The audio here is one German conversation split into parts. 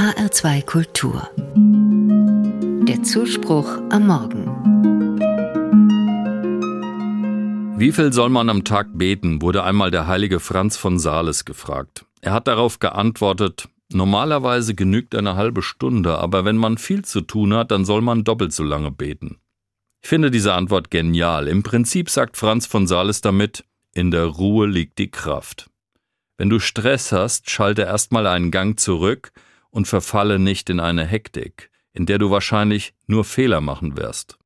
HR2 Kultur. Der Zuspruch am Morgen. Wie viel soll man am Tag beten, wurde einmal der heilige Franz von Sales gefragt. Er hat darauf geantwortet, normalerweise genügt eine halbe Stunde, aber wenn man viel zu tun hat, dann soll man doppelt so lange beten. Ich finde diese Antwort genial. Im Prinzip sagt Franz von Sales damit, in der Ruhe liegt die Kraft. Wenn du Stress hast, schalte erstmal einen Gang zurück und verfalle nicht in eine Hektik, in der du wahrscheinlich nur Fehler machen wirst.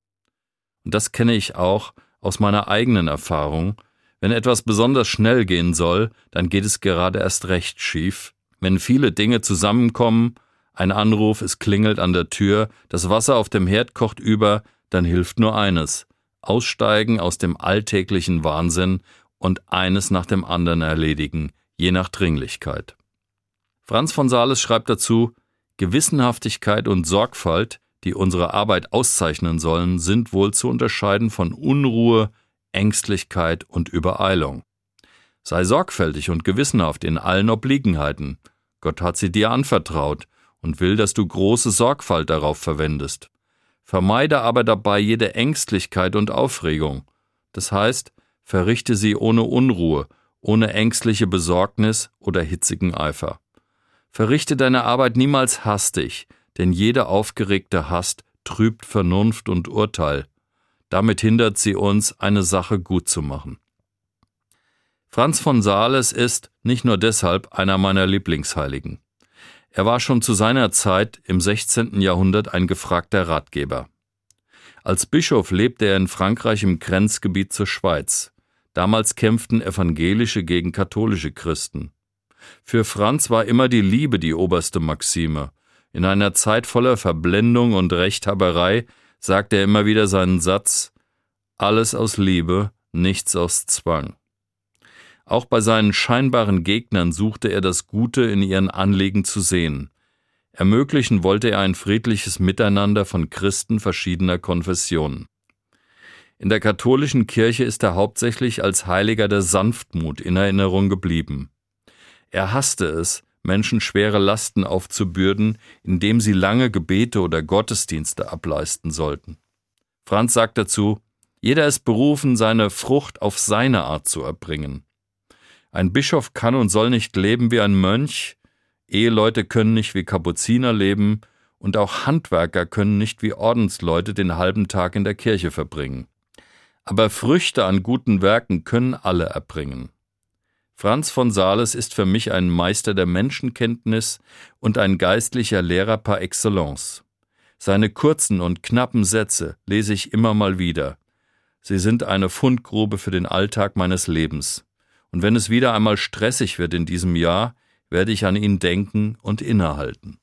Und das kenne ich auch aus meiner eigenen Erfahrung. Wenn etwas besonders schnell gehen soll, dann geht es gerade erst recht schief. Wenn viele Dinge zusammenkommen, ein Anruf, es klingelt an der Tür, das Wasser auf dem Herd kocht über, dann hilft nur eines. Aussteigen aus dem alltäglichen Wahnsinn und eines nach dem anderen erledigen, je nach Dringlichkeit. Franz von Sales schreibt dazu, Gewissenhaftigkeit und Sorgfalt, die unsere Arbeit auszeichnen sollen, sind wohl zu unterscheiden von Unruhe, Ängstlichkeit und Übereilung. Sei sorgfältig und gewissenhaft in allen Obliegenheiten. Gott hat sie dir anvertraut und will, dass du große Sorgfalt darauf verwendest. Vermeide aber dabei jede Ängstlichkeit und Aufregung. Das heißt, verrichte sie ohne Unruhe ohne ängstliche Besorgnis oder hitzigen Eifer. Verrichte deine Arbeit niemals hastig, denn jede aufgeregte Hast trübt Vernunft und Urteil. Damit hindert sie uns, eine Sache gut zu machen. Franz von Sales ist nicht nur deshalb einer meiner Lieblingsheiligen. Er war schon zu seiner Zeit im 16. Jahrhundert ein gefragter Ratgeber. Als Bischof lebte er in Frankreich im Grenzgebiet zur Schweiz. Damals kämpften evangelische gegen katholische Christen. Für Franz war immer die Liebe die oberste Maxime. In einer Zeit voller Verblendung und Rechthaberei sagte er immer wieder seinen Satz Alles aus Liebe, nichts aus Zwang. Auch bei seinen scheinbaren Gegnern suchte er das Gute in ihren Anliegen zu sehen. Ermöglichen wollte er ein friedliches Miteinander von Christen verschiedener Konfessionen. In der katholischen Kirche ist er hauptsächlich als Heiliger der Sanftmut in Erinnerung geblieben. Er hasste es, Menschen schwere Lasten aufzubürden, indem sie lange Gebete oder Gottesdienste ableisten sollten. Franz sagt dazu, jeder ist berufen, seine Frucht auf seine Art zu erbringen. Ein Bischof kann und soll nicht leben wie ein Mönch, Eheleute können nicht wie Kapuziner leben, und auch Handwerker können nicht wie Ordensleute den halben Tag in der Kirche verbringen. Aber Früchte an guten Werken können alle erbringen. Franz von Sales ist für mich ein Meister der Menschenkenntnis und ein geistlicher Lehrer par excellence. Seine kurzen und knappen Sätze lese ich immer mal wieder. Sie sind eine Fundgrube für den Alltag meines Lebens. Und wenn es wieder einmal stressig wird in diesem Jahr, werde ich an ihn denken und innehalten.